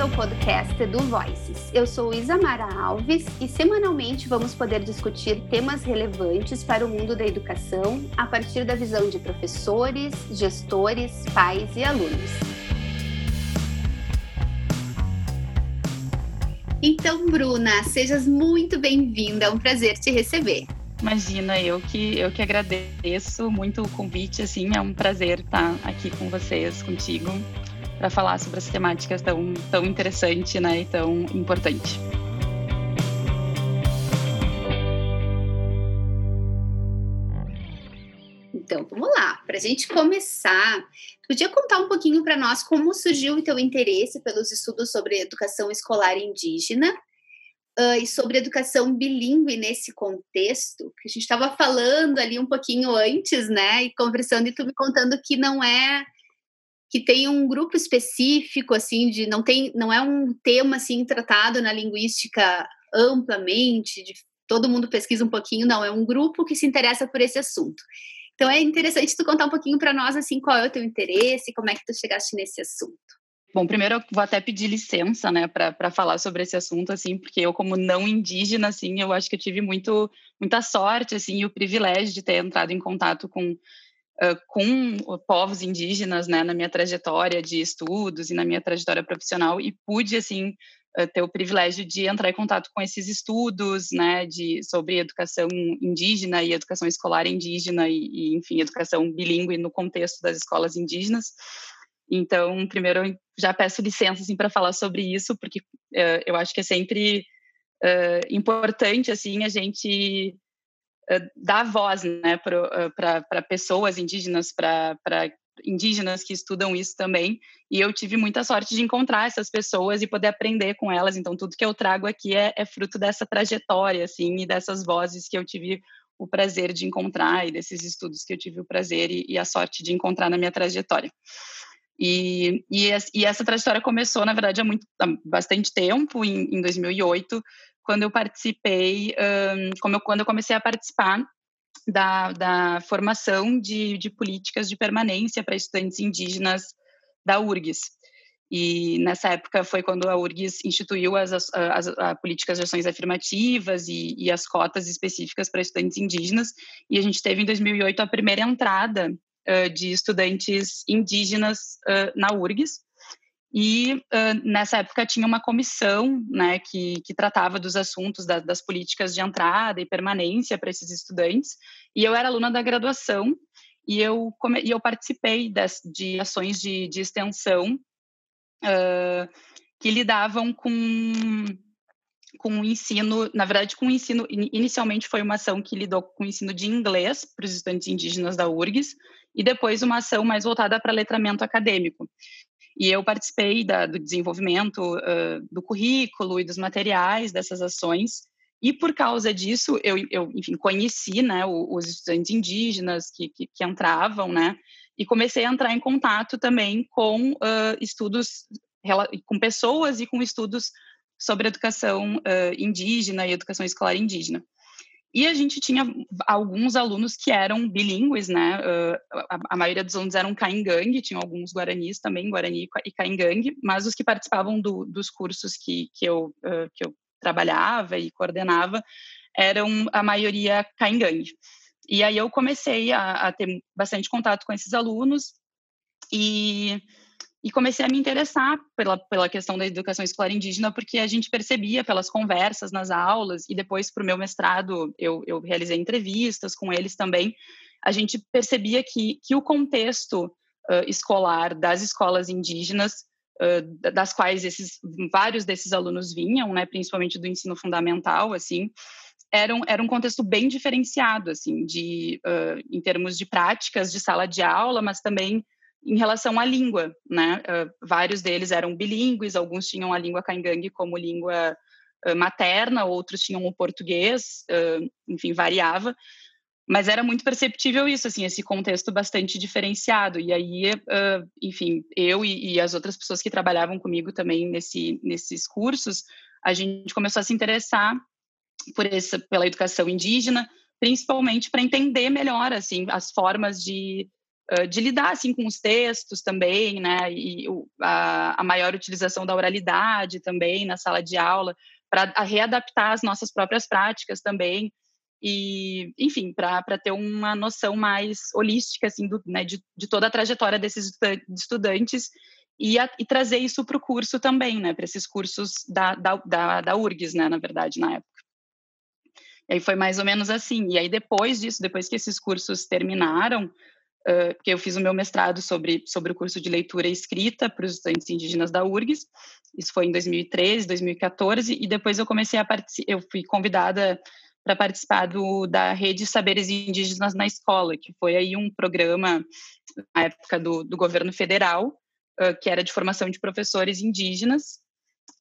bem-vindo ao podcast do Voices. Eu sou Isamara Alves e semanalmente vamos poder discutir temas relevantes para o mundo da educação a partir da visão de professores, gestores, pais e alunos. Então, Bruna, sejas muito bem-vinda, é um prazer te receber. Imagina, eu que eu que agradeço muito o convite, assim, é um prazer estar aqui com vocês, contigo para falar sobre essa temática tão, tão interessante né, e tão importante. Então, vamos lá. Para a gente começar, podia contar um pouquinho para nós como surgiu o teu interesse pelos estudos sobre educação escolar indígena uh, e sobre educação bilíngue nesse contexto, que a gente estava falando ali um pouquinho antes, né, e conversando, e tu me contando que não é que tem um grupo específico assim de não tem não é um tema assim tratado na linguística amplamente de todo mundo pesquisa um pouquinho não é um grupo que se interessa por esse assunto. Então é interessante tu contar um pouquinho para nós assim qual é o teu interesse como é que tu chegaste nesse assunto. Bom, primeiro eu vou até pedir licença, né, para falar sobre esse assunto, assim, porque eu, como não indígena, assim, eu acho que eu tive muito, muita sorte, assim, e o privilégio de ter entrado em contato com com povos indígenas, né, na minha trajetória de estudos e na minha trajetória profissional e pude assim ter o privilégio de entrar em contato com esses estudos, né, de sobre educação indígena e educação escolar indígena e, e enfim, educação bilíngue no contexto das escolas indígenas. Então, primeiro eu já peço licença assim para falar sobre isso, porque uh, eu acho que é sempre importante assim a gente dar voz né, para eh, pessoas indígenas, para indígenas que estudam isso também. E eu tive muita sorte de encontrar essas pessoas e poder aprender com elas. Então, tudo que eu trago aqui é, é fruto dessa trajetória, assim, e dessas vozes que eu tive o prazer de encontrar e desses estudos que eu tive o prazer e, e a sorte de encontrar na minha trajetória. E, e, e, essa trajetória começou, na verdade, há, muito, há bastante tempo, em, em 2008, quando eu participei, um, como eu, quando eu comecei a participar da, da formação de, de políticas de permanência para estudantes indígenas da URGS. E nessa época foi quando a URGS instituiu as, as, as, as políticas de ações afirmativas e, e as cotas específicas para estudantes indígenas. E a gente teve em 2008 a primeira entrada uh, de estudantes indígenas uh, na URGS. E uh, nessa época tinha uma comissão né, que, que tratava dos assuntos da, das políticas de entrada e permanência para esses estudantes. E eu era aluna da graduação e eu, come, e eu participei das, de ações de, de extensão uh, que lidavam com, com o ensino, na verdade, com o ensino. Inicialmente foi uma ação que lidou com o ensino de inglês para os estudantes indígenas da URGS, e depois uma ação mais voltada para letramento acadêmico. E eu participei da, do desenvolvimento uh, do currículo e dos materiais dessas ações. E por causa disso, eu, eu enfim, conheci né, os estudantes indígenas que, que, que, entravam, né? E comecei a entrar em contato também com uh, estudos, com pessoas e com estudos sobre educação uh, indígena e educação escolar indígena. E a gente tinha alguns alunos que eram bilíngues, né? Uh, a, a, maioria dos alunos eram caingangue, tinham alguns guaranis também, guarani e caingangue, mas os que participavam do, dos cursos que, que, eu, uh, que eu trabalhava e coordenava eram a maioria caingangue. E aí eu comecei a, a ter bastante contato com esses alunos e e comecei a me interessar pela, pela questão da educação escolar indígena, porque a gente percebia pelas conversas nas aulas, e depois para o meu mestrado eu, eu realizei entrevistas com eles também, a gente percebia que, que o contexto uh, escolar das escolas indígenas, uh, das quais esses, vários desses alunos vinham, né, principalmente do ensino fundamental, assim, era um, era um contexto bem diferenciado, assim, de, uh, em termos de práticas de sala de aula, mas também em relação à língua, né? Uh, vários deles eram bilíngues, alguns tinham a língua caingangue como língua uh, materna, outros tinham o português, uh, enfim, variava. Mas era muito perceptível isso, assim, esse contexto bastante diferenciado. E aí, enfim, eu e, e, as outras pessoas que trabalhavam comigo também nesse, nesses cursos, a gente começou a se interessar por essa, pela educação indígena, principalmente para entender melhor, assim, as formas de de lidar assim com os textos também, né, e a, a maior utilização da oralidade também na sala de aula para readaptar as nossas próprias práticas também e enfim para ter uma noção mais holística assim do, né, de, de toda a trajetória desses estudantes e, a, e trazer isso para o curso também né para esses cursos da, da, da, da URGS né na verdade na época. E aí foi mais ou menos assim. E aí depois disso depois que esses cursos terminaram Porque eu fiz o meu mestrado sobre, sobre o curso de leitura e escrita para os estudantes indígenas da URGS, isso foi em 2013, 2014, e depois eu comecei a participar, eu fui convidada para participar do, da Rede Saberes Indígenas na Escola, que foi aí um programa, na época do, do governo federal, uh, que era de formação de professores indígenas,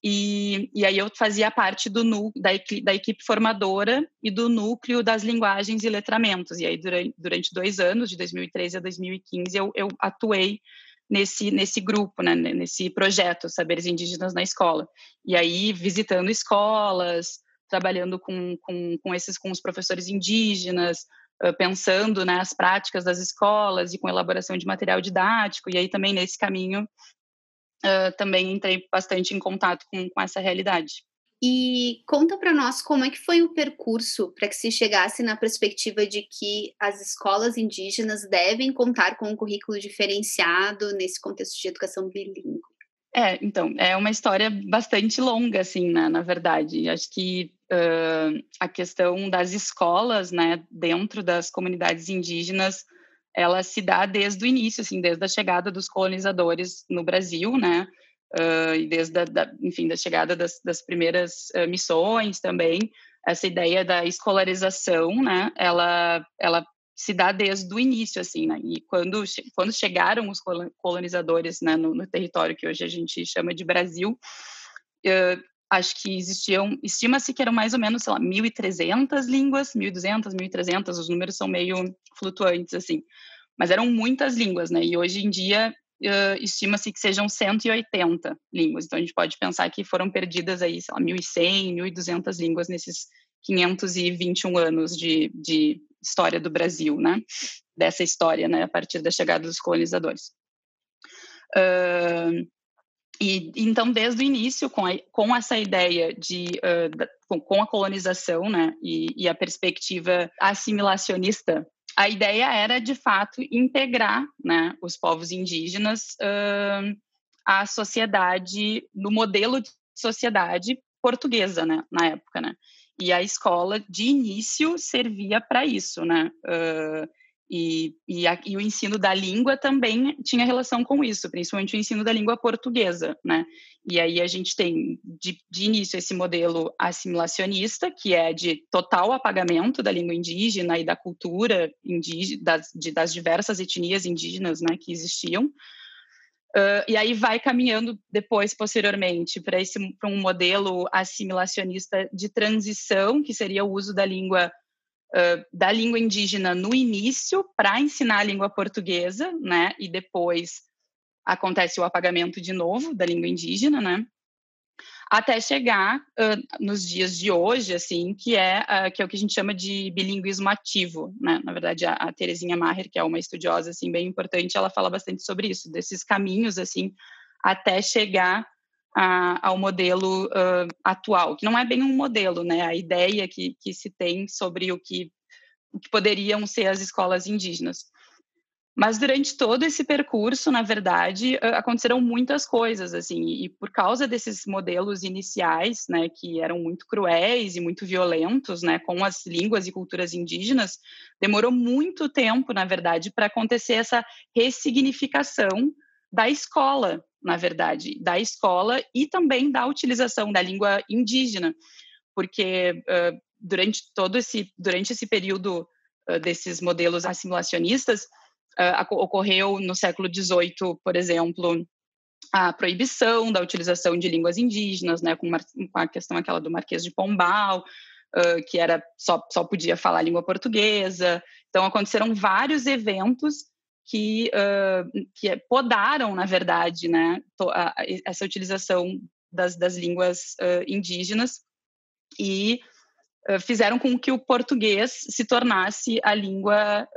e, e aí eu fazia parte do da, da equipe formadora e do núcleo das linguagens e letramentos. E aí durante, durante dois anos, de 2013 a 2015, eu, eu atuei nesse, nesse grupo, né, nesse projeto Saberes Indígenas na Escola. E aí visitando escolas, trabalhando com, com, com esses com os professores indígenas, pensando nas né, práticas das escolas e com elaboração de material didático. E aí também nesse caminho uh, também entrei bastante em contato com, com essa realidade. E conta para nós como é que foi o percurso para que se chegasse na perspectiva de que as escolas indígenas devem contar com um currículo diferenciado nesse contexto de educação bilíngue. É, então, é uma história bastante longa, assim, né, na verdade. Acho que uh, a questão das escolas, né, dentro das comunidades indígenas, ela se dá desde o início, assim, desde a chegada dos colonizadores no Brasil, né? Uh, e desde a, da, enfim, da chegada das, das primeiras uh, missões também, essa ideia da escolarização, né? Ela, ela se dá desde o início, assim, né? E quando, quando chegaram os colonizadores né, no, no território que hoje a gente chama de Brasil, uh, acho que existiam, estima-se que eram mais ou menos, sei lá, 1.300 línguas, 1.200, 1.300, os números são meio flutuantes, assim. Mas eram muitas línguas, né? E hoje em dia uh, estima-se que sejam 180 línguas. Então a gente pode pensar que foram perdidas aí, sei lá, 1.100, 1.200 línguas nesses 521 anos de, de história do Brasil, né? Dessa história, né? A partir da chegada dos colonizadores. Uh, e então, desde o início, com, a, com essa ideia de uh, da, com, com, a colonização, né, e, e, a perspectiva assimilacionista, a ideia era de fato integrar, né, os povos indígenas uh, à sociedade no modelo de sociedade portuguesa, né, na época, né. E a escola de início servia para isso, né. Uh, e, e, a, e, o ensino da língua também tinha relação com isso, principalmente o ensino da língua portuguesa, né? E aí a gente tem, de, de início, esse modelo assimilacionista, que é de total apagamento da língua indígena e da cultura indígena, das, de, das diversas etnias indígenas né, que existiam. Uh, e aí vai caminhando depois, posteriormente, para um modelo assimilacionista de transição, que seria o uso da língua da língua indígena no início para ensinar a língua portuguesa, né? E depois acontece o apagamento de novo da língua indígena, né? Até chegar uh, nos dias de hoje, assim, que é, uh, que é o que a gente chama de bilinguismo ativo, né? Na verdade, a, a Terezinha Maher, que é uma estudiosa, assim, bem importante, ela fala bastante sobre isso, desses caminhos, assim, até chegar a, ao modelo uh, atual, que não é bem um modelo, né? A ideia que, que se tem sobre o que, o que poderiam ser as escolas indígenas. Mas durante todo esse percurso, na verdade, aconteceram muitas coisas, assim, e por causa desses modelos iniciais, né, que eram muito cruéis e muito violentos, né, com as línguas e culturas indígenas, demorou muito tempo, na verdade, para acontecer essa ressignificação da escola, na verdade, da escola e também da utilização da língua indígena, porque uh, durante todo esse durante esse período uh, desses modelos assimilacionistas uh, ocorreu no século XVIII, por exemplo, a proibição da utilização de línguas indígenas, né, com, com a questão aquela do Marquês de Pombal, que era só, só podia falar língua portuguesa. Então aconteceram vários eventos que, uh, que podaram, na verdade, né, a, essa utilização das, das línguas uh, indígenas e uh, fizeram com que o português se tornasse a língua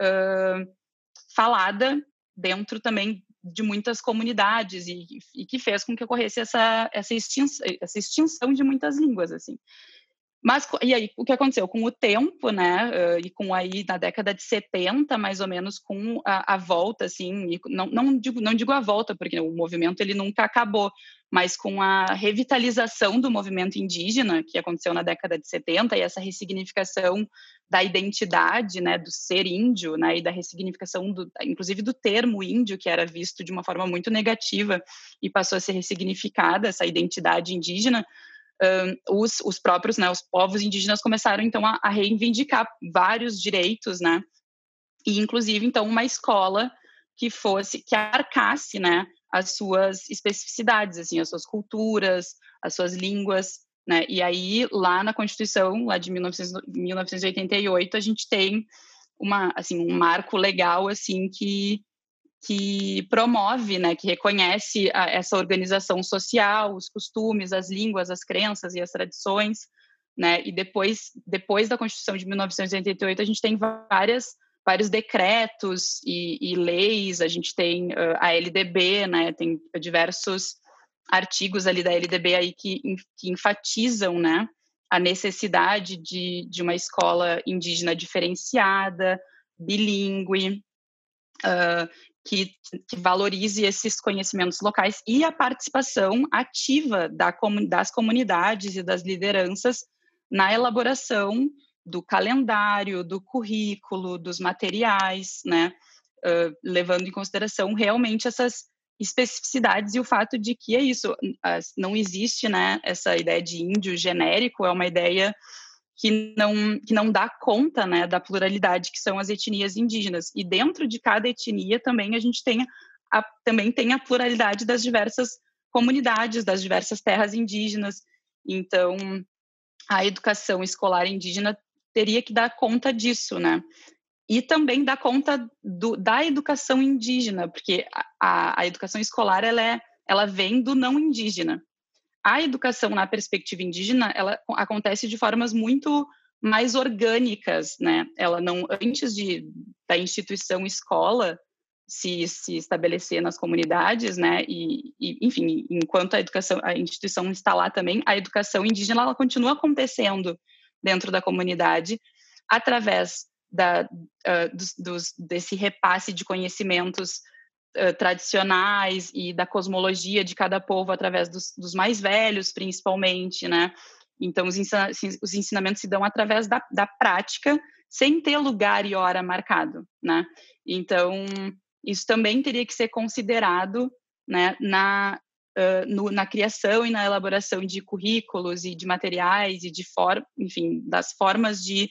falada dentro também de muitas comunidades e, e que fez com que ocorresse essa, essa, extinção, essa extinção de muitas línguas, assim. Mas, e aí, o que aconteceu? Com o tempo, né, e com aí, na década de 70, mais ou menos, com a, a volta, assim, não, não, digo, não digo a volta, porque o movimento, ele nunca acabou, mas com a revitalização do movimento indígena, que aconteceu na década de 70, e essa ressignificação da identidade, né, do ser índio, né, e da ressignificação, do, inclusive, do termo índio, que era visto de uma forma muito negativa, e passou a ser ressignificada, essa identidade indígena, os, os, próprios, né, os povos indígenas começaram então a, a, reivindicar vários direitos, né, e inclusive então uma escola que fosse que arcasse, né, as suas especificidades, assim, as suas culturas, as suas línguas, né, e aí lá na Constituição lá de 1900, 1988 a gente tem uma assim um marco legal assim que que promove, né, que reconhece a, essa organização social, os costumes, as línguas, as crenças e as tradições, né? E depois, depois da Constituição de 1988, a gente tem várias vários decretos e, e leis. A gente tem uh, a LDB, né? Tem diversos artigos ali da LDB aí que, que enfatizam, né? A necessidade de, de uma escola indígena diferenciada, bilíngue, Uh, que, que, valorize esses conhecimentos locais e a participação ativa da, das comunidades e das lideranças na elaboração do calendário, do currículo, dos materiais, né, uh, levando em consideração realmente essas especificidades e o fato de que é isso, não existe, né, essa ideia de índio genérico, é uma ideia que não, que não dá conta né, da pluralidade que são as etnias indígenas. E dentro de cada etnia também a gente tem a, também tem a pluralidade das diversas comunidades, das diversas terras indígenas. Então, a educação escolar indígena teria que dar conta disso, né? E também dar conta do, da educação indígena, porque a, a educação escolar ela, é, ela vem do não indígena a educação na perspectiva indígena, ela acontece de formas muito mais orgânicas, né? Ela não antes de da instituição escola se, se estabelecer nas comunidades, né? E, e, enfim, enquanto a educação, a instituição está lá também, a educação indígena ela continua acontecendo dentro da comunidade através da, uh, dos, dos, desse repasse de conhecimentos tradicionais e da cosmologia de cada povo através dos, dos mais velhos, principalmente, né? Então, os, ensina os ensinamentos se dão através da, da prática, sem ter lugar e hora marcado, né? Então, isso também teria que ser considerado né, na, uh, no, na criação e na elaboração de currículos e de materiais e de forma, enfim, das formas de,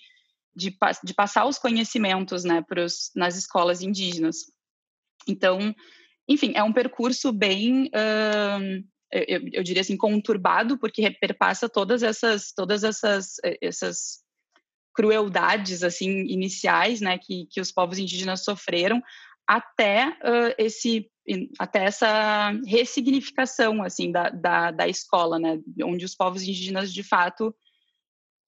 de, de, passar os conhecimentos né, pros, nas escolas indígenas. Então, enfim, é um percurso bem, eu, eu, diria assim, conturbado, porque perpassa todas essas, todas essas, essas crueldades, assim, iniciais, né, que, que os povos indígenas sofreram, até uh, esse até essa ressignificação assim da, da, da, escola, né, onde os povos indígenas de fato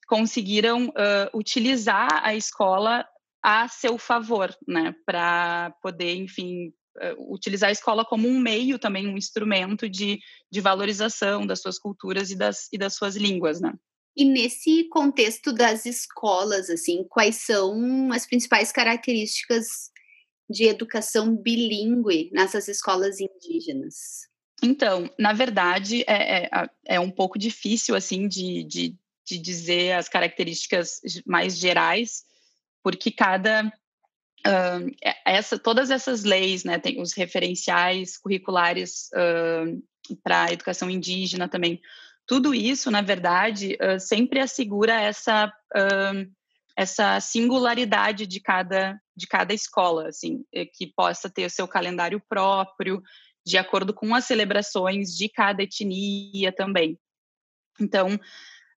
conseguiram uh, utilizar a escola a seu favor, né, para poder, enfim, eh, utilizar a escola como um meio também, um instrumento de, de valorização das suas culturas e das, e das suas línguas, né. E nesse contexto das escolas, assim, quais são as principais características de educação bilíngue nessas escolas indígenas? Então, na verdade, é, é, é um pouco difícil, assim, de, de, de dizer as características mais gerais, porque cada uh, essa todas essas leis né tem os referenciais curriculares uh, para a educação indígena também. Tudo isso na verdade uh, sempre assegura essa essa singularidade de cada de cada escola assim que possa ter o seu calendário próprio de acordo com as celebrações de cada etnia também. Então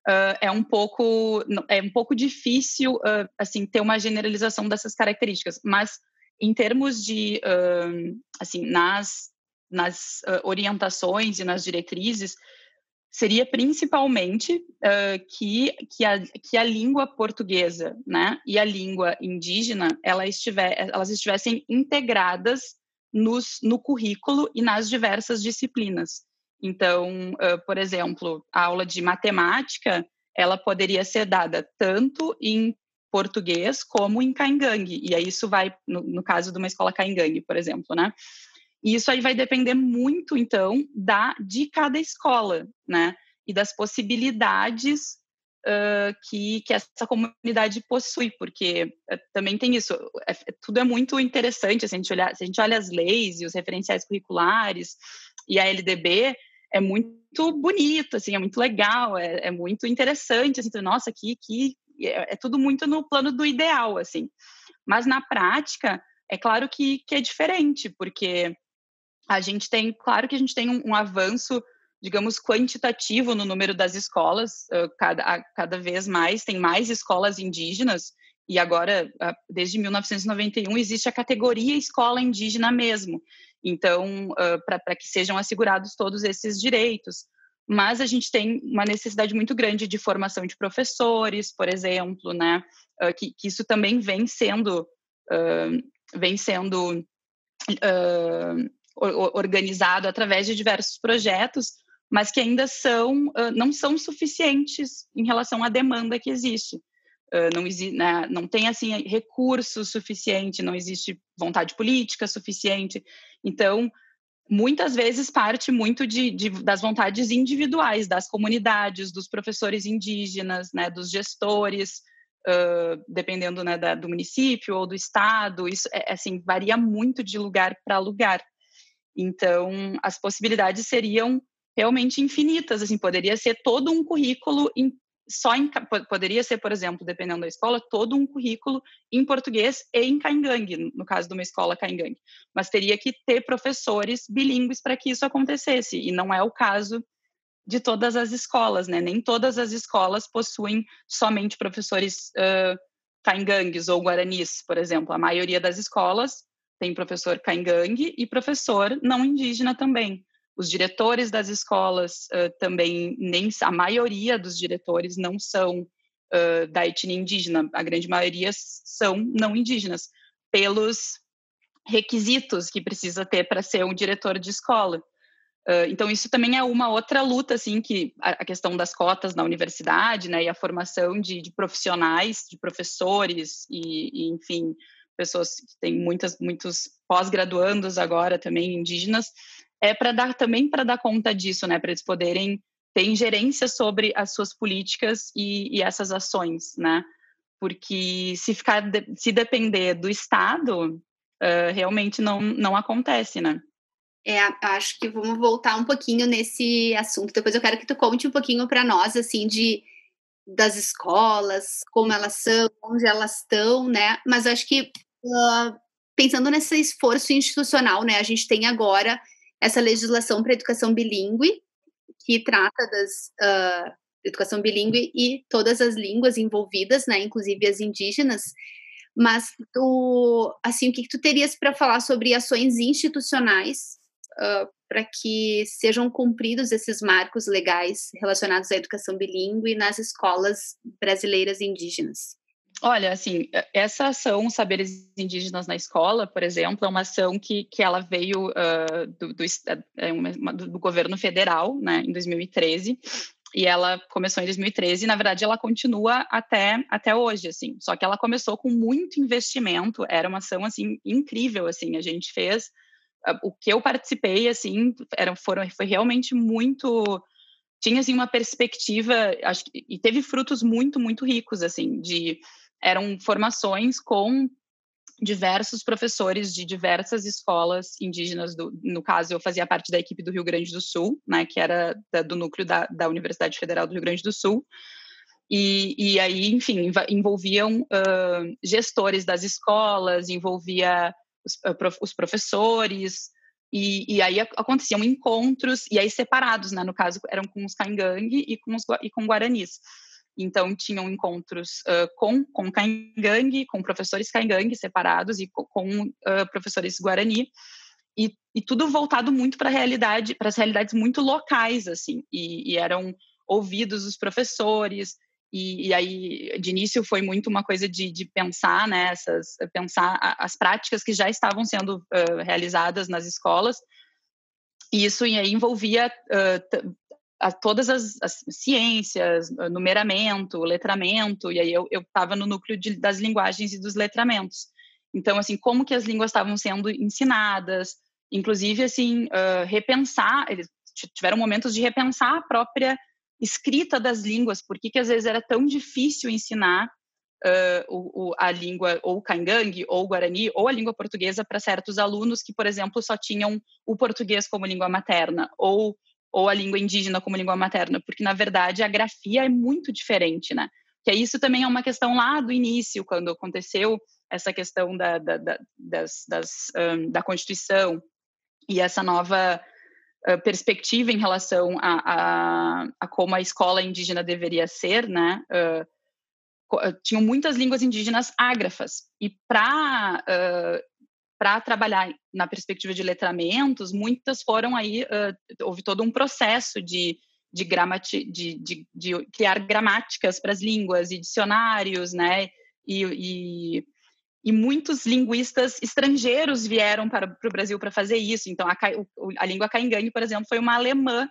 uh, é um pouco é um pouco difícil uh, assim ter uma generalização dessas características, mas em termos de uh, assim nas nas orientações e nas diretrizes seria principalmente que que a, que a língua portuguesa, né, e a língua indígena ela estiver, elas estivessem integradas nos, no currículo e nas diversas disciplinas. Então, uh, por exemplo, a aula de matemática, ela poderia ser dada tanto em português como em caingangue. E aí isso vai, no, no caso de uma escola caingangue, por exemplo, né? E isso aí vai depender muito, então, da de cada escola, né? E das possibilidades uh, que, que essa comunidade possui, porque uh, também tem isso, é, tudo é muito interessante, se a, gente olhar, se a gente olha as leis e os referenciais curriculares e a LDB, é muito bonito, assim, é muito legal, é, é muito interessante, assim, nossa, que, que é, é, tudo muito no plano do ideal, assim. Mas na prática, é claro que, que é diferente, porque a gente tem, claro que a gente tem um, um avanço, digamos, quantitativo no número das escolas, cada, cada vez mais, tem mais escolas indígenas, e agora, desde 1991, existe a categoria escola indígena mesmo. Então, uh, para que sejam assegurados todos esses direitos. Mas a gente tem uma necessidade muito grande de formação de professores, por exemplo, né? Uh, que, que, isso também vem sendo, uh, vem sendo organizado através de diversos projetos, mas que ainda são, não são suficientes em relação à demanda que existe. Não, né, não tem assim recurso suficiente, não existe vontade política suficiente. Então, muitas vezes parte muito de, de, das vontades individuais das comunidades, dos professores indígenas, né, dos gestores, uh, dependendo né, da, do município ou do estado. Isso é, assim varia muito de lugar para lugar. Então, as possibilidades seriam realmente infinitas. Assim, poderia ser todo um currículo só em, poderia ser, por exemplo, dependendo da escola, todo um currículo em português e em caingangue, no caso de uma escola caingangue. Mas teria que ter professores bilíngues para que isso acontecesse, e não é o caso de todas as escolas, né? Nem todas as escolas possuem somente professores uh, ou guaranis, por exemplo. A maioria das escolas tem professor caingangue e professor não indígena também. Os diretores das escolas uh, também, nem a maioria dos diretores não são uh, da etnia indígena, a grande maioria são não indígenas, pelos requisitos que precisa ter para ser um diretor de escola. Uh, então isso também é uma outra luta, assim, que a, questão das cotas na universidade, né, e a formação de, de profissionais, de professores e, e, enfim, pessoas que têm muitas, muitos pós-graduandos agora também indígenas, é para dar também para dar conta disso, né, para eles poderem ter ingerência sobre as suas políticas e, e essas ações, né? Porque se ficar se depender do Estado, uh, realmente não não acontece, né? É, acho que vamos voltar um pouquinho nesse assunto. Depois eu quero que tu conte um pouquinho para nós, assim, de das escolas, como elas são, onde elas estão, né? Mas acho que uh, pensando nesse esforço institucional, né? A gente tem agora essa legislação para educação bilíngue, que trata das uh, educação bilíngue e todas as línguas envolvidas, né, inclusive as indígenas. Mas tu, assim, o que, que tu terias para falar sobre ações institucionais uh, para que sejam cumpridos esses marcos legais relacionados à educação bilíngue nas escolas brasileiras indígenas? Olha, assim, essa ação Saberes Indígenas na Escola, por exemplo, é uma ação que, que ela veio uh, do, do, é uma, do, governo federal, né, em 2013, e ela começou em 2013, e na verdade ela continua até, até hoje, assim, só que ela começou com muito investimento, era uma ação, assim, incrível, assim, a gente fez, uh, o que eu participei, assim, era, foram, foi realmente muito tinha assim uma perspectiva acho e teve frutos muito muito ricos assim de eram formações com diversos professores de diversas escolas indígenas, do, no caso eu fazia parte da equipe do Rio Grande do Sul, né, que era da, do núcleo da, da Universidade Federal do Rio Grande do Sul, e, e aí, enfim, envolviam uh, gestores das escolas, envolvia os, uh, os professores, e, e, aí aconteciam encontros, e aí separados, né, no caso eram com os caingangue e com os e com guaranis. Então, tinham encontros uh, com, com Caingangue, com professores Caingangue separados e com, uh, professores Guarani, e, e tudo voltado muito para a realidade, para as realidades muito locais, assim, e, e, eram ouvidos os professores, e, e, aí, de início, foi muito uma coisa de, de pensar, né, pensar as práticas que já estavam sendo uh, realizadas nas escolas, e isso aí envolvia uh, a, todas as, as, ciências, numeramento, letramento, e aí eu estava no núcleo de, das linguagens e dos letramentos. Então, assim, como que as línguas estavam sendo ensinadas, inclusive, assim, uh, repensar, eles tiveram momentos de repensar a própria escrita das línguas, por que às vezes era tão difícil ensinar uh, o, o, a língua ou caingangue ou guarani ou a língua portuguesa para certos alunos que, por exemplo, só tinham o português como língua materna ou ou a língua indígena como língua materna, porque na verdade a grafia é muito diferente, né? Que isso também é uma questão lá do início, quando aconteceu essa questão da, da, da, das, das, um, da Constituição e essa nova perspectiva em relação a, a, a, como a escola indígena deveria ser, né? Uh, tinham muitas línguas indígenas ágrafas e para uh, para trabalhar na perspectiva de letramentos, muitas foram aí uh, houve todo um processo de de, gramati, de, de, de criar gramáticas para as línguas e dicionários, né? E, e e muitos linguistas estrangeiros vieram para, o Brasil para fazer isso. Então, a, a língua caingangue, por exemplo, foi uma alemã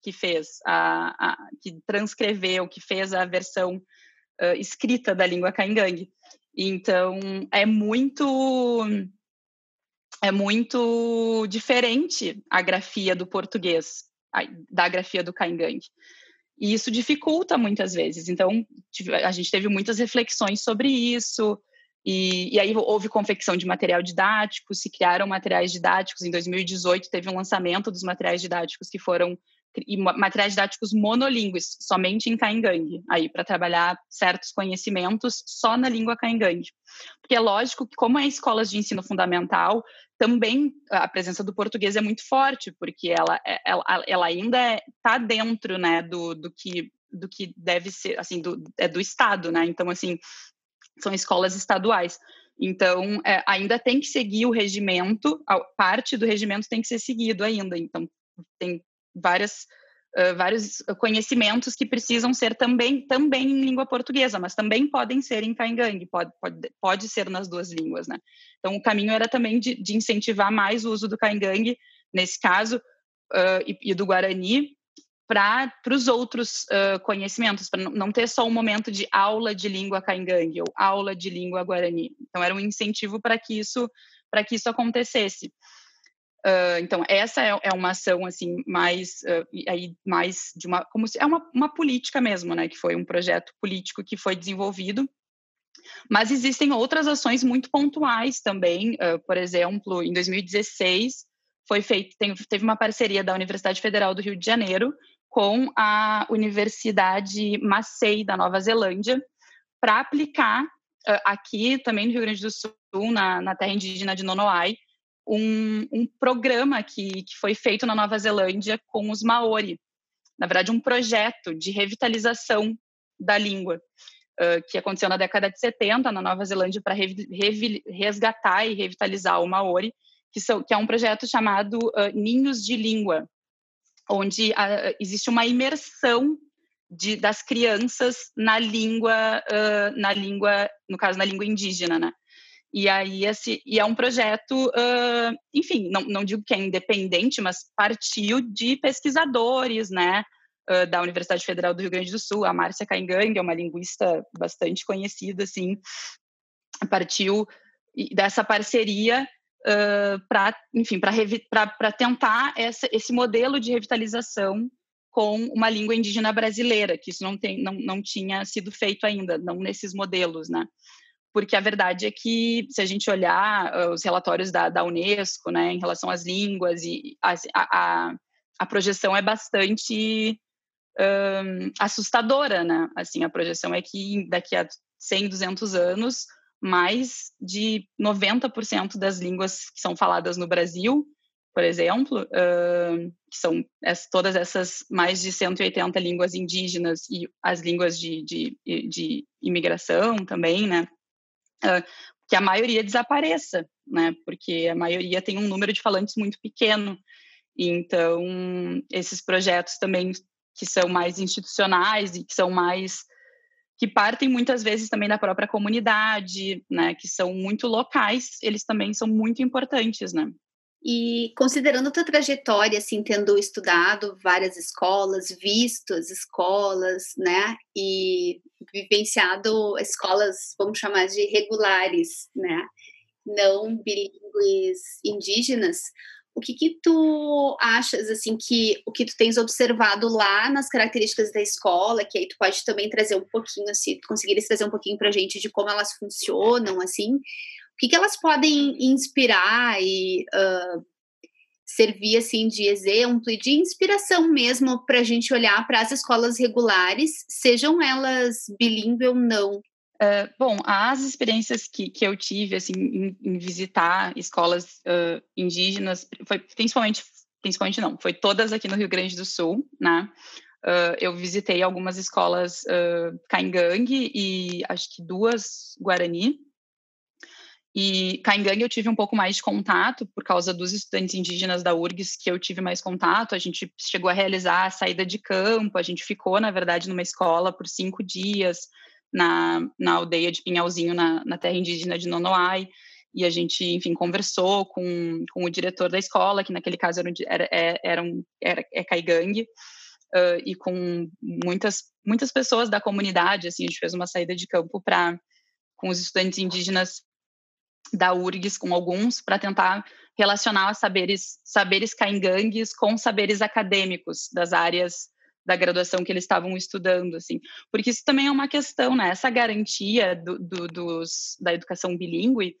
que fez, a, a, que transcreveu, que fez a versão uh, escrita da língua caingangue. Então, é muito é muito diferente a grafia do português da grafia do caingangue. E isso dificulta muitas vezes. Então, a gente teve muitas reflexões sobre isso, e, e, aí houve confecção de material didático, se criaram materiais didáticos. Em 2018 teve um lançamento dos materiais didáticos que foram materiais didáticos monolíngues, somente em caingangue, aí para trabalhar certos conhecimentos só na língua caingangue. Porque é lógico que como é escolas de ensino fundamental, também a presença do português é muito forte, porque ela, é, ela, ela ainda está dentro, né, do, do que do que deve ser, assim, do, é do Estado, né? Então, assim, são escolas estaduais. Então, é, ainda tem que seguir o regimento, parte do regimento tem que ser seguido ainda. Então, tem várias, vários conhecimentos que precisam ser também, também em língua portuguesa, mas também podem ser em caingangue, pode, pode, pode ser nas duas línguas, né? Então, o caminho era também de, de incentivar mais o uso do caingangue, nesse caso, uh, e, e do guarani, para os outros uh, conhecimentos, para não ter só um momento de aula de língua caingangue ou aula de língua guarani. Então, era um incentivo para que isso para que isso acontecesse. Uh, então, essa é, é, uma ação assim mais uh, aí mais de uma como se é uma, uma política mesmo, né? Que foi um projeto político que foi desenvolvido. Mas existem outras ações muito pontuais também. por exemplo, em 2016 foi feito, tem, teve uma parceria da Universidade Federal do Rio de Janeiro com a Universidade Macei da Nova Zelândia para aplicar uh, aqui também no Rio Grande do Sul, na, na terra indígena de Nonoai, um, um programa que, que foi feito na Nova Zelândia com os Maori. Na verdade, um projeto de revitalização da língua, uh, que aconteceu na década de 70 na Nova Zelândia para resgatar e revitalizar o Maori, que, são, que é um projeto chamado uh, Ninhos de Língua, onde uh, existe uma imersão de, das crianças na língua, na língua, no caso na língua indígena, né? E aí esse, e é um projeto, uh, enfim, não, não digo que é independente, mas partiu de pesquisadores, né? da Universidade Federal do Rio Grande do Sul, a Márcia Caingang, é uma linguista bastante conhecida, assim, partiu dessa parceria uh, para, enfim, para tentar essa, esse modelo de revitalização com uma língua indígena brasileira, que isso não, tem, não, não tinha sido feito ainda, não nesses modelos, né? Porque a verdade é que, se a gente olhar uh, os relatórios da, da Unesco, né, em relação às línguas, e a, a, a projeção é bastante um, assustadora, né? Assim, a projeção é que daqui a 100, 200 anos, mais de 90% das línguas que são faladas no Brasil, por exemplo, uh, que são as, todas essas mais de 180 línguas indígenas e as línguas de, de, de imigração também, né? Que a maioria desapareça, né? Porque a maioria tem um número de falantes muito pequeno. Então, esses projetos também que são mais institucionais e que são mais que partem muitas vezes também da própria comunidade, né, que são muito locais, eles também são muito importantes, né? E considerando a tua trajetória, assim, tendo estudado várias escolas, visto as escolas, né, e vivenciado escolas, vamos chamar de regulares, né, não bilíngues indígenas, o que que tu achas, assim, que o que tu tens observado lá nas características da escola, que aí tu pode também trazer um pouquinho, se tu conseguires trazer um pouquinho pra gente de como elas funcionam, assim, que, que elas podem inspirar e uh, servir assim de exemplo e de inspiração mesmo para a gente olhar para as escolas regulares, sejam elas bilíngue ou não? Uh, bom, as experiências que, que eu tive assim em, em visitar escolas uh, indígenas, foi principalmente, principalmente não, foi todas aqui no Rio Grande do Sul, né? Uh, eu visitei algumas escolas uh, e acho que duas Guarani, e Caingangue eu tive um pouco mais de contato por causa dos estudantes indígenas da URGS que eu tive mais contato. A gente chegou a realizar a saída de campo, a gente ficou, na verdade, numa escola por cinco dias na, na aldeia de Pinhalzinho, na, na terra indígena de Nonoai. E a gente, enfim, conversou com, com o diretor da escola, que naquele caso era, era, é, era, um, era é Caigangue, uh, e com muitas, muitas pessoas da comunidade. Assim, a gente fez uma saída de campo para com os estudantes indígenas da URGS com alguns para tentar relacionar saberes saberes caingangues com saberes acadêmicos das áreas da graduação que eles estavam estudando, assim, porque isso também é uma questão, né? Essa garantia do, do, dos, da educação bilíngue,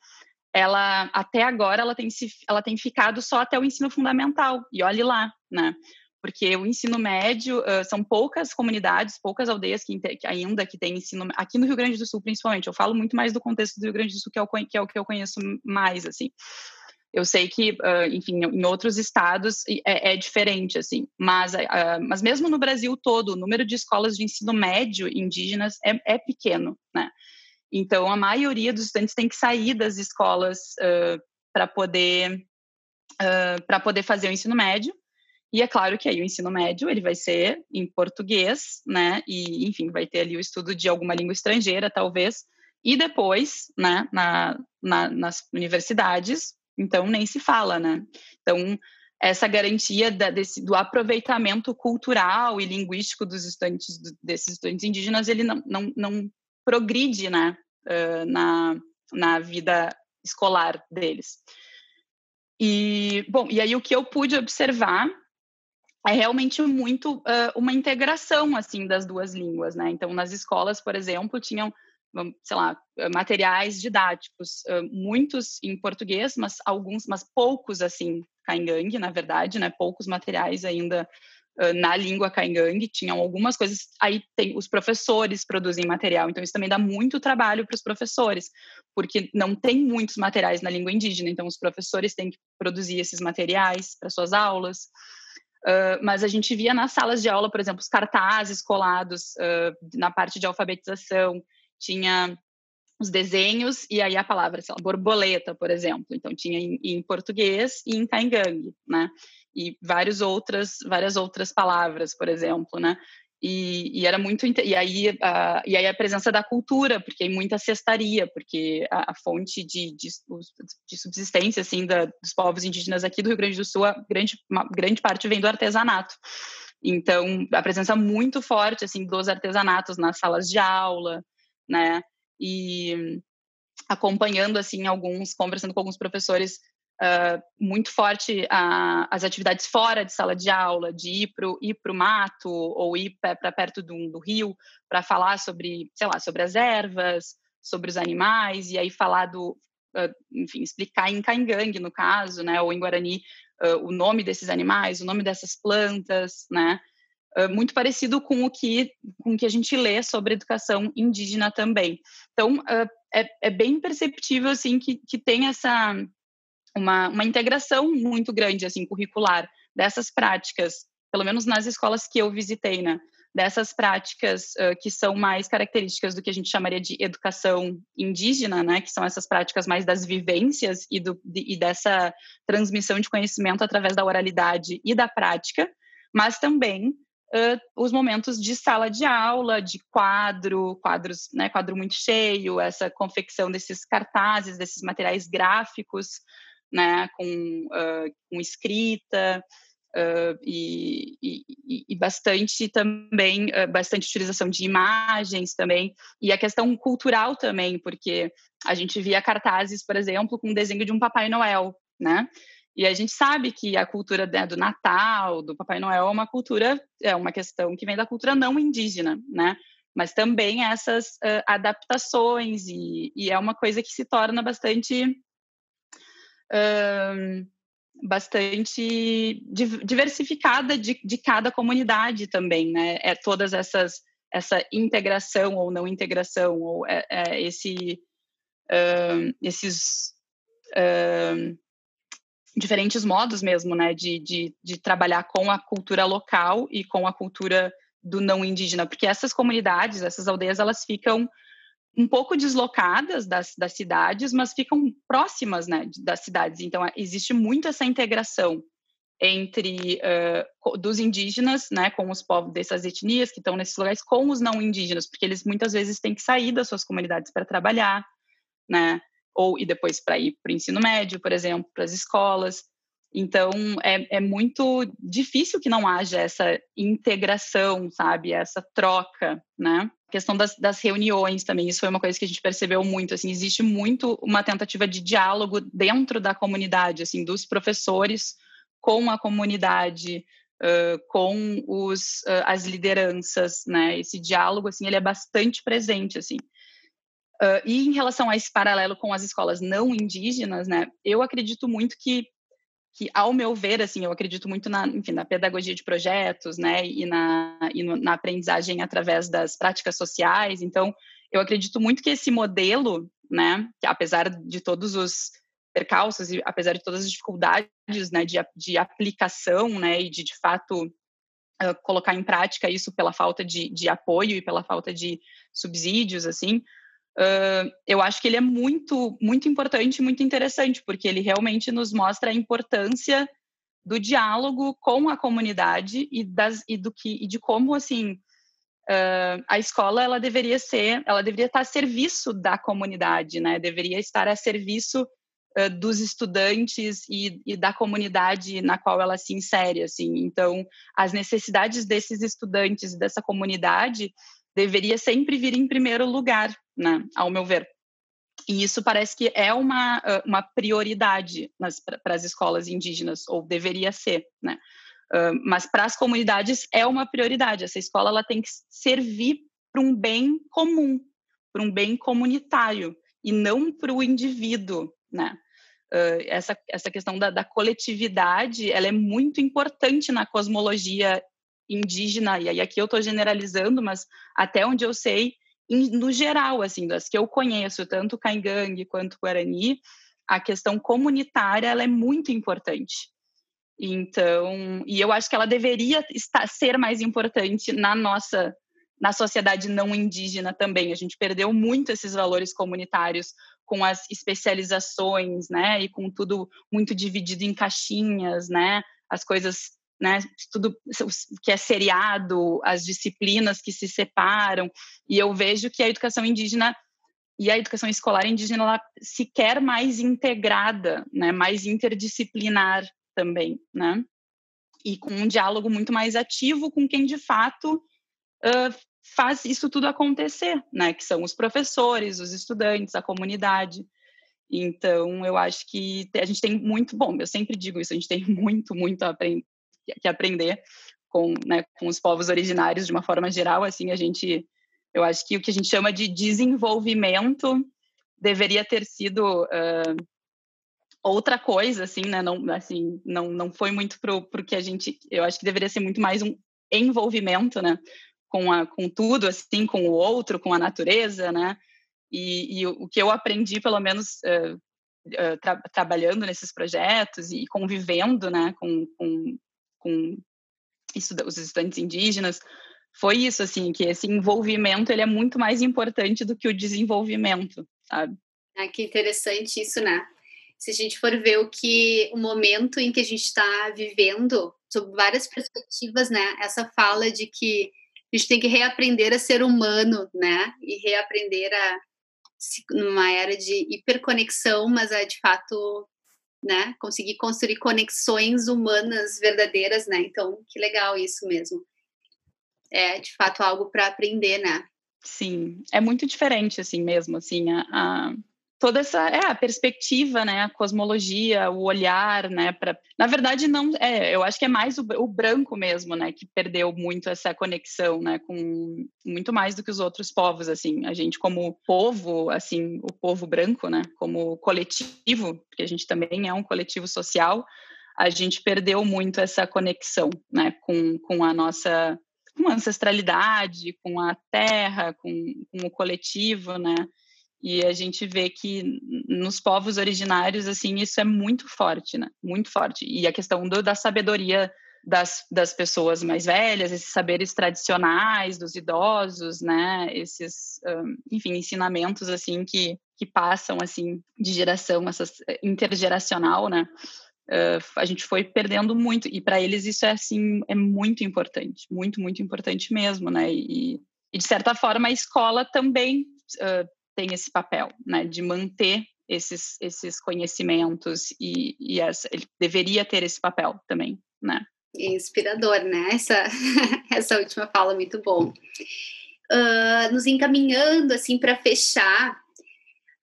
ela até agora ela tem, se, ela tem ficado só até o ensino fundamental e olhe lá, né? Porque o ensino médio uh, são poucas comunidades, poucas aldeias que, que, ainda que têm ensino aqui no Rio Grande do Sul principalmente. Eu falo muito mais do contexto do Rio Grande do Sul que é o, que, é o que eu conheço mais assim. Eu sei que, uh, enfim, em outros estados é, é diferente, assim, mas, uh, mas mesmo no Brasil todo, o número de escolas de ensino médio indígenas é, é pequeno, né? Então, a maioria dos estudantes tem que sair das escolas para poder para poder fazer o ensino médio e é claro que aí o ensino médio ele vai ser em português, né? E enfim, vai ter ali o estudo de alguma língua estrangeira, talvez. E depois, né, na, na, nas universidades, então nem se fala, né? Então essa garantia da, desse, do aproveitamento cultural e linguístico dos estudantes desses estudantes indígenas ele não, não, não progride, né, uh, na, na vida escolar deles. E bom, e aí o que eu pude observar é realmente muito uh, uma integração assim das duas línguas, né? Então, nas escolas, por exemplo, tinham, sei lá, materiais didáticos, uh, muitos em português, mas alguns, mas poucos assim, caingangue, na verdade, né? Poucos materiais ainda uh, na língua caingangue, tinham algumas coisas. Aí tem os professores produzem material, então isso também dá muito trabalho para os professores, porque não tem muitos materiais na língua indígena, então os professores têm que produzir esses materiais para suas aulas. Uh, mas a gente via nas salas de aula, por exemplo, os cartazes colados uh, na parte de alfabetização, tinha os desenhos e aí a palavra, sei lá, borboleta, por exemplo. Então tinha em, em português e em caingangue, né? E várias outras, várias outras palavras, por exemplo, né? E, e, era muito e aí a, e aí a presença da cultura porque muita cestaria porque a, a fonte de, de, de, subsistência assim da, dos povos indígenas aqui do Rio Grande do Sul a grande uma grande parte vem do artesanato. Então a presença muito forte assim dos artesanatos nas salas de aula né? E acompanhando assim alguns conversando com alguns professores uh, muito forte a, as atividades fora de sala de aula, de ir para o mato ou ir para perto do, do rio para falar sobre, sei lá, sobre as ervas, sobre os animais, e aí falar do, uh, enfim, explicar em Caingangue, no caso, né, ou em Guarani, uh, o nome desses animais, o nome dessas plantas, né, muito parecido com o que com o que a gente lê sobre educação indígena também. Então é, é, bem perceptível assim que, que tem essa uma, uma integração muito grande assim curricular dessas práticas, pelo menos nas escolas que eu visitei, né? Dessas práticas uh, que são mais características do que a gente chamaria de educação indígena, né? Que são essas práticas mais das vivências e, do, de, e dessa transmissão de conhecimento através da oralidade e da prática, mas também uh, os momentos de sala de aula, de quadro, quadros, né, quadro muito cheio, essa confecção desses cartazes, desses materiais gráficos, né, com, uh, com escrita, Uh, e, e, e, bastante também, uh, bastante utilização de imagens também, e a questão cultural também, porque a gente via cartazes, por exemplo, com o desenho de um Papai Noel, né? E a gente sabe que a cultura né, do Natal, do Papai Noel, é uma cultura, é uma questão que vem da cultura não indígena, né? Mas também essas uh, adaptações, e, e, é uma coisa que se torna bastante. Uh, bastante diversificada de, de cada comunidade também, né? É todas essas essa integração ou não integração ou é, é esse uh, esses uh, diferentes modos mesmo, né, de, de, de trabalhar com a cultura local e com a cultura do não indígena, porque essas comunidades, essas aldeias, elas ficam um pouco deslocadas das, das cidades, mas ficam próximas né, das cidades. Então, existe muito essa integração entre uh, dos indígenas, né, com os povos dessas etnias que estão nesses lugares, com os não indígenas, porque eles muitas vezes têm que sair das suas comunidades para trabalhar, né, ou e depois para ir para o ensino médio, por exemplo, para as escolas. Então, é, é muito difícil que não haja essa integração, sabe? Essa troca, né? A questão das, das, reuniões também, isso foi uma coisa que a gente percebeu muito, assim, existe muito uma tentativa de diálogo dentro da comunidade, assim, dos professores com a comunidade, uh, com os, uh, as lideranças, né? Esse diálogo, assim, ele é bastante presente, assim. Uh, e em relação a esse paralelo com as escolas não indígenas, né, eu acredito muito que que, ao meu ver, assim, eu acredito muito na, enfim, na pedagogia de projetos, né, e na, e no, na aprendizagem através das práticas sociais. Então, eu acredito muito que esse modelo, né, que apesar de todos os percalços e apesar de todas as dificuldades, né, de, de aplicação, né, e de, de fato, uh, colocar em prática isso pela falta de, de apoio e pela falta de subsídios, assim, Eu acho que ele é muito, muito importante e muito interessante, porque ele realmente nos mostra a importância do diálogo com a comunidade e, das, e, do que, e de como, assim, uh, a escola, ela deveria ser, ela deveria estar a serviço da comunidade, né? Deveria estar a serviço uh, dos estudantes e, e, da comunidade na qual ela se insere, assim. Então, as necessidades desses estudantes, dessa comunidade, deveria sempre vir em primeiro lugar, né, ao meu ver. E isso parece que é uma, uma prioridade para as escolas indígenas, ou deveria ser, né? Uh, mas para as comunidades é uma prioridade. Essa escola ela tem que servir para um bem comum, para um bem comunitário, e não para o indivíduo, né? Uh, essa, essa questão da, da coletividade ela é muito importante na cosmologia indígena, e aí aqui eu estou generalizando, mas até onde eu sei, no geral, assim, das que eu conheço, tanto Caingangue quanto Guarani, a questão comunitária ela é muito importante. Então, e eu acho que ela deveria estar, ser mais importante na nossa na sociedade não indígena também. A gente perdeu muito esses valores comunitários com as especializações, né, e com tudo muito dividido em caixinhas, né, as coisas né, tudo que é seriado, as disciplinas que se separam, e eu vejo que a educação indígena e a educação escolar indígena ela se quer mais integrada, né, mais interdisciplinar também, né, e com um diálogo muito mais ativo com quem de fato uh, faz isso tudo acontecer, né, que são os professores, os estudantes, a comunidade. Então, eu acho que a gente tem muito, bom, eu sempre digo isso, a gente tem muito, muito a aprender, que aprender com, né, com os povos originários de uma forma geral, assim, a gente, eu acho que o que a gente chama de desenvolvimento deveria ter sido uh, outra coisa, assim, né, não, assim, não, não foi muito pro, pro que a gente, eu acho que deveria ser muito mais um envolvimento, né, com, a, com tudo, assim, com o outro, com a natureza, né, e, e o, que eu aprendi, pelo menos, uh, uh, tra trabalhando nesses projetos e convivendo, né, com, com com os estudantes indígenas, foi isso, assim, que esse envolvimento ele é muito mais importante do que o desenvolvimento, sabe? Ah, que interessante isso, né? Se a gente for ver o que o momento em que a gente está vivendo, sob várias perspectivas, né? Essa fala de que a gente tem que reaprender a ser humano, né? E reaprender a numa era de hiperconexão, mas é de fato, né? Conseguir construir conexões humanas verdadeiras, né? Então, que legal isso mesmo. É de fato algo para aprender, né? Sim, é muito diferente assim mesmo, assim a, a toda essa é a perspectiva, né, a cosmologia, o olhar, né, para na verdade não é, eu acho que é mais o, o, branco mesmo, né, que perdeu muito essa conexão, né, com muito mais do que os outros povos, assim, a gente como povo, assim, o povo branco, né, como coletivo, porque a gente também é um coletivo social, a gente perdeu muito essa conexão, né, com, com a nossa com a ancestralidade, com a terra, com, com o coletivo, né? E a gente vê que nos povos originários, assim, isso é muito forte, né? Muito forte. E a questão do, da sabedoria das, das pessoas mais velhas, esses saberes tradicionais dos idosos, né? Esses, um, enfim, ensinamentos, assim, que, que passam, assim, de geração, essas eh, intergeracional, né? Uh, a gente foi perdendo muito e para eles isso é assim é muito importante muito muito importante mesmo né e, e de certa forma a escola também uh, tem esse papel, né, de manter esses, esses conhecimentos e, e essa, ele deveria ter esse papel também, né. Inspirador, né? Essa, essa última fala muito bom. Uh, nos encaminhando assim para fechar,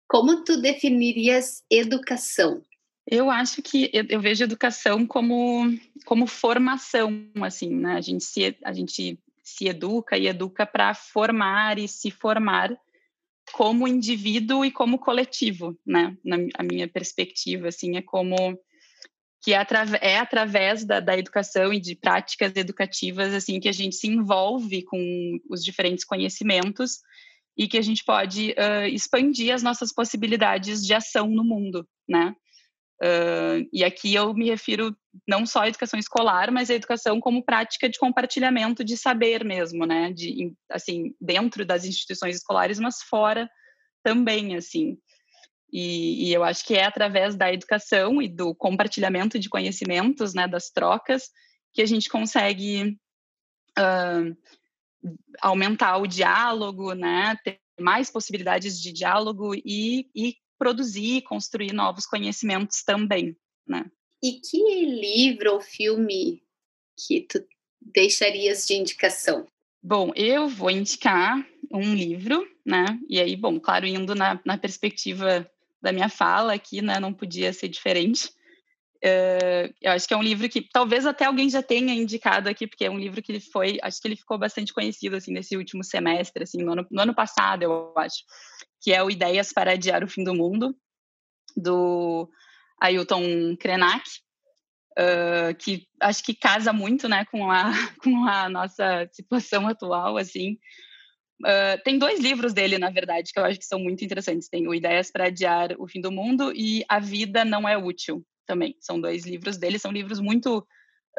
como tu definirias educação? Eu acho que eu, eu, vejo educação como, como formação, assim, né? A gente se, a gente se educa e educa para formar e se formar como indivíduo e como coletivo, né? Na a minha perspectiva, assim, é como que é, é através da, da, educação e de práticas educativas, assim, que a gente se envolve com os diferentes conhecimentos e que a gente pode uh, expandir as nossas possibilidades de ação no mundo, né? Uh, e aqui eu me refiro não só à educação escolar, mas à educação como prática de compartilhamento de saber mesmo, né? De, assim, dentro das instituições escolares, mas fora também, assim. E, e eu acho que é através da educação e do compartilhamento de conhecimentos, né? Das trocas, que a gente consegue uh, aumentar o diálogo, né? Ter mais possibilidades de diálogo e, e produzir e construir novos conhecimentos também, né? E que livro ou filme que tu deixarias de indicação? Bom, eu vou indicar um livro, né? E aí, bom, claro, indo na, na perspectiva da minha fala aqui, né? Não podia ser diferente. Uh, eu acho que é um livro que talvez até alguém já tenha indicado aqui, porque é um livro que ele foi, acho que ele ficou bastante conhecido assim nesse último semestre, assim, no ano, no ano passado, eu acho, que é o Ideias para Adiar o Fim do Mundo, do Ailton Krenak, uh, que acho que casa muito, né, com a, com a nossa situação atual, assim. Uh, tem dois livros dele, na verdade, que eu acho que são muito interessantes. Tem o Ideias para Adiar o Fim do Mundo e A Vida Não É Útil, também. São dois livros dele, são livros muito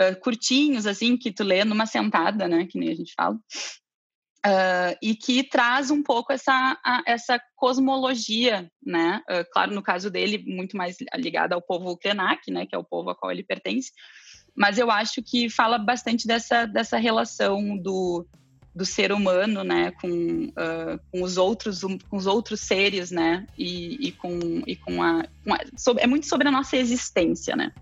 uh, curtinhos, assim, que tu lê numa sentada, né, que nem a gente fala. Uh, e que traz um pouco essa, a, essa cosmologia, né? Uh, claro, no caso dele, muito mais ligada ao povo Krenak, né? Que é o povo a qual ele pertence. Mas eu acho que fala bastante dessa, dessa relação do, do ser humano, né? Com, uh, com os outros, com os outros seres, né? E, e com, e com a, com a é muito sobre a nossa existência, né?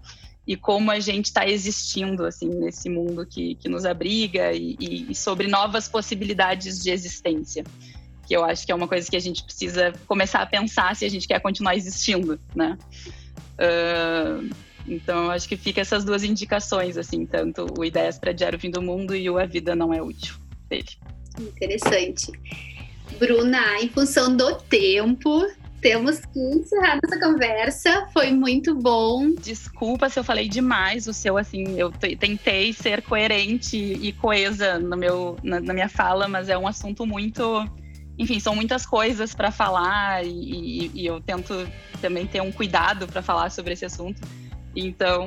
E como a gente está existindo assim nesse mundo que, que nos abriga e, e, sobre novas possibilidades de existência que eu acho que é uma coisa que a gente precisa começar a pensar se a gente quer continuar existindo né? Uh, então acho que fica essas duas indicações assim tanto o ideias para diário fim do mundo e o a vida não é útil dele. Interessante. Bruna em função do tempo temos que encerrar nossa conversa. Foi muito bom. Desculpa se eu falei demais o seu, assim, eu tentei ser coerente e coesa no meu, na, na minha fala, mas é um assunto muito. Enfim, são muitas coisas para falar e, e, e eu tento também ter um cuidado para falar sobre esse assunto. Então,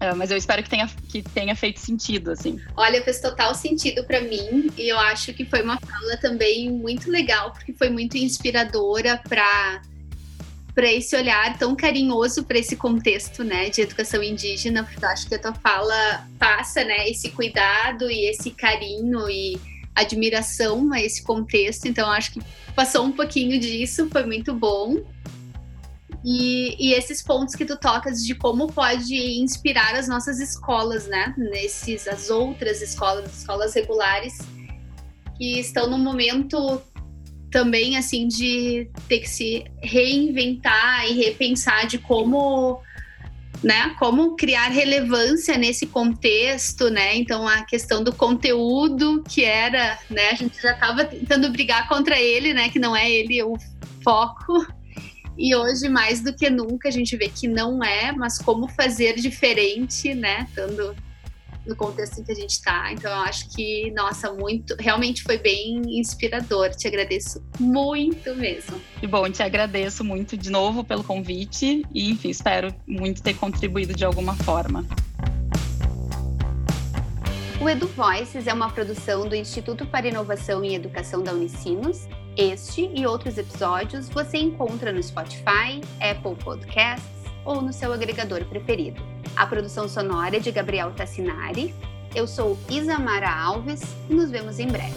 é, mas eu espero que tenha, que tenha feito sentido, assim. Olha, fez total sentido para mim e eu acho que foi uma fala também muito legal, porque foi muito inspiradora para para esse olhar tão carinhoso para esse contexto, né, de educação indígena. Eu acho que a tua fala passa, né, esse cuidado e esse carinho e admiração a esse contexto. Então, acho que passou um pouquinho disso, foi muito bom. E, e, esses pontos que tu tocas de como pode inspirar as nossas escolas, né? Nesses, as outras escolas, as escolas regulares, que estão no momento também, assim, de ter que se reinventar e repensar de como né? Como criar relevância nesse contexto, né? Então a questão do conteúdo que era, né? A gente já estava tentando brigar contra ele, né? Que não é ele o foco. E hoje mais do que nunca a gente vê que não é, mas como fazer diferente, né? Estando no contexto em que a gente está. Então, eu acho que, nossa, muito, realmente foi bem inspirador. Te agradeço muito mesmo. Que bom, te agradeço muito de novo pelo convite e, enfim, espero muito ter contribuído de alguma forma. O Edu Voices é uma produção do Instituto para Inovação e Educação da Unicinos. Este e outros episódios você encontra no Spotify, Apple Podcasts ou no seu agregador preferido. A produção sonora é de Gabriel Tassinari. Eu sou Isamara Alves e nos vemos em breve.